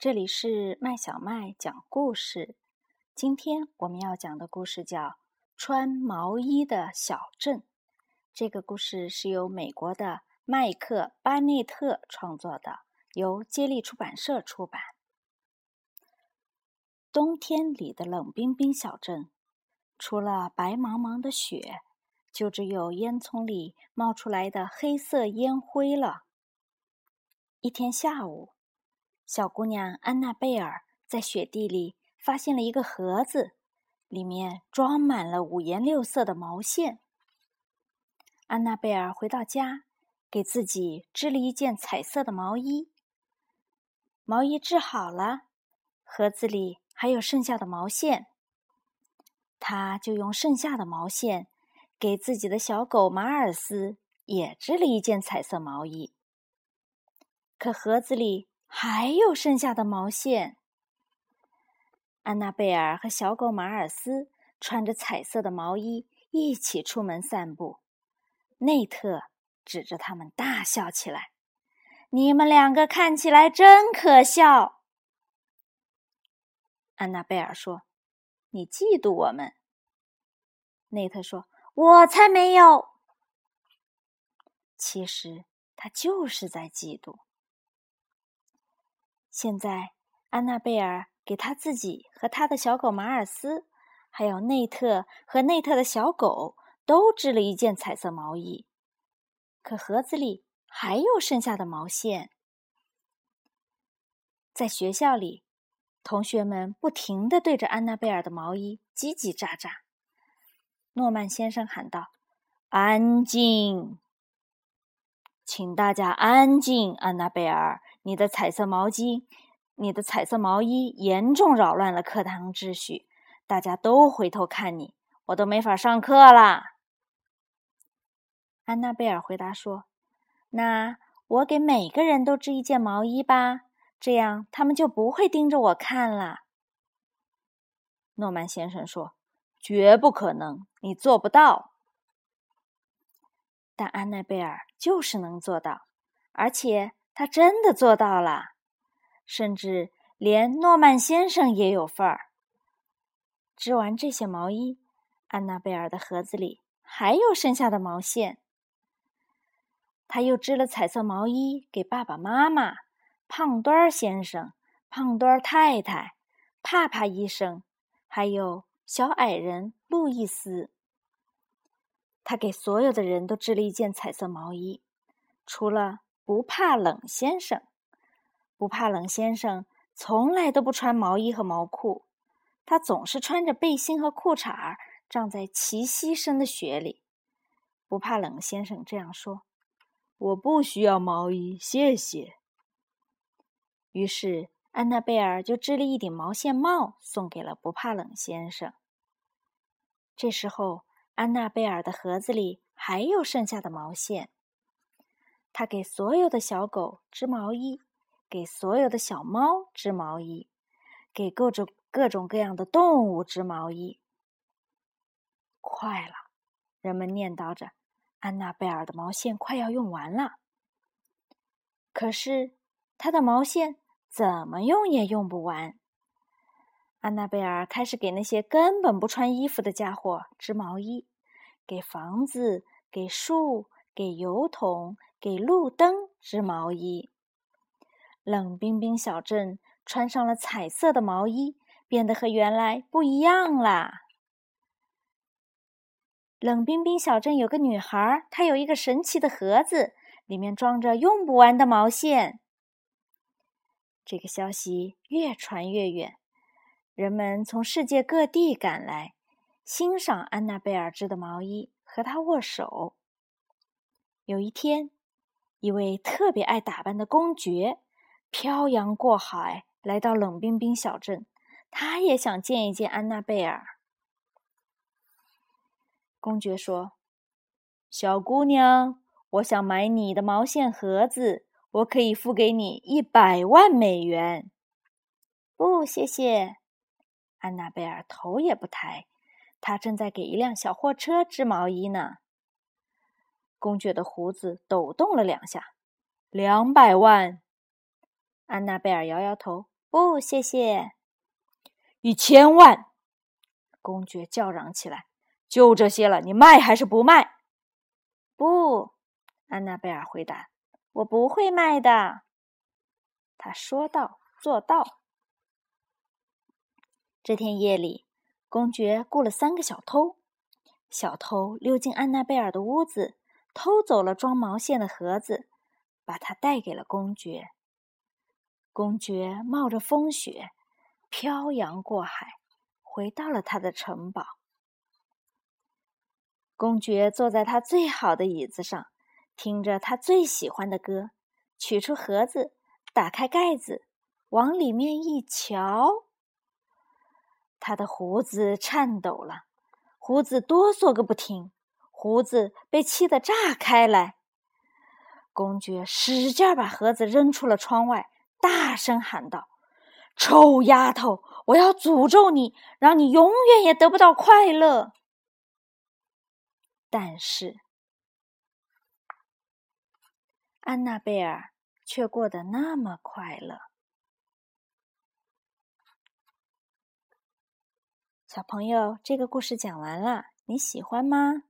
这里是麦小麦讲故事。今天我们要讲的故事叫《穿毛衣的小镇》。这个故事是由美国的麦克·巴内特创作的，由接力出版社出版。冬天里的冷冰冰小镇，除了白茫茫的雪，就只有烟囱里冒出来的黑色烟灰了。一天下午。小姑娘安娜贝尔在雪地里发现了一个盒子，里面装满了五颜六色的毛线。安娜贝尔回到家，给自己织了一件彩色的毛衣。毛衣织好了，盒子里还有剩下的毛线，她就用剩下的毛线给自己的小狗马尔斯也织了一件彩色毛衣。可盒子里……还有剩下的毛线。安娜贝尔和小狗马尔斯穿着彩色的毛衣一起出门散步。内特指着他们大笑起来：“你们两个看起来真可笑。”安娜贝尔说：“你嫉妒我们。”内特说：“我才没有。”其实他就是在嫉妒。现在，安娜贝尔给他自己和他的小狗马尔斯，还有内特和内特的小狗都织了一件彩色毛衣。可盒子里还有剩下的毛线。在学校里，同学们不停的对着安娜贝尔的毛衣叽叽喳喳。诺曼先生喊道：“安静，请大家安静，安娜贝尔。”你的彩色毛巾，你的彩色毛衣严重扰乱了课堂秩序，大家都回头看你，我都没法上课啦。安娜贝尔回答说：“那我给每个人都织一件毛衣吧，这样他们就不会盯着我看了。”诺曼先生说：“绝不可能，你做不到。”但安娜贝尔就是能做到，而且。他真的做到了，甚至连诺曼先生也有份儿。织完这些毛衣，安娜贝尔的盒子里还有剩下的毛线。他又织了彩色毛衣给爸爸妈妈、胖墩儿先生、胖墩儿太太、帕帕医生，还有小矮人路易斯。他给所有的人都织了一件彩色毛衣，除了。不怕冷先生，不怕冷先生从来都不穿毛衣和毛裤，他总是穿着背心和裤衩儿，站在齐膝深的雪里。不怕冷先生这样说：“我不需要毛衣，谢谢。”于是安娜贝尔就织了一顶毛线帽送给了不怕冷先生。这时候，安娜贝尔的盒子里还有剩下的毛线。他给所有的小狗织毛衣，给所有的小猫织毛衣，给各种各种各样的动物织毛衣。快了，人们念叨着，安娜贝尔的毛线快要用完了。可是，她的毛线怎么用也用不完。安娜贝尔开始给那些根本不穿衣服的家伙织毛衣，给房子，给树，给油桶。给路灯织毛衣，冷冰冰小镇穿上了彩色的毛衣，变得和原来不一样啦。冷冰冰小镇有个女孩，她有一个神奇的盒子，里面装着用不完的毛线。这个消息越传越远，人们从世界各地赶来，欣赏安娜贝尔织的毛衣，和她握手。有一天。一位特别爱打扮的公爵漂洋过海来到冷冰冰小镇，他也想见一见安娜贝尔。公爵说：“小姑娘，我想买你的毛线盒子，我可以付给你一百万美元。”不，谢谢。安娜贝尔头也不抬，他正在给一辆小货车织毛衣呢。公爵的胡子抖动了两下，两百万。安娜贝尔摇摇头，不，谢谢。一千万！公爵叫嚷起来：“就这些了，你卖还是不卖？”不，安娜贝尔回答：“我不会卖的。”他说到做到。这天夜里，公爵雇了三个小偷。小偷溜进安娜贝尔的屋子，偷走了装毛线的盒子，把它带给了公爵。公爵冒着风雪，漂洋过海，回到了他的城堡。公爵坐在他最好的椅子上，听着他最喜欢的歌，取出盒子，打开盖子，往里面一瞧。他的胡子颤抖了，胡子哆嗦个不停，胡子被气得炸开来。公爵使劲把盒子扔出了窗外，大声喊道：“臭丫头，我要诅咒你，让你永远也得不到快乐！”但是，安娜贝尔却过得那么快乐。小朋友，这个故事讲完了，你喜欢吗？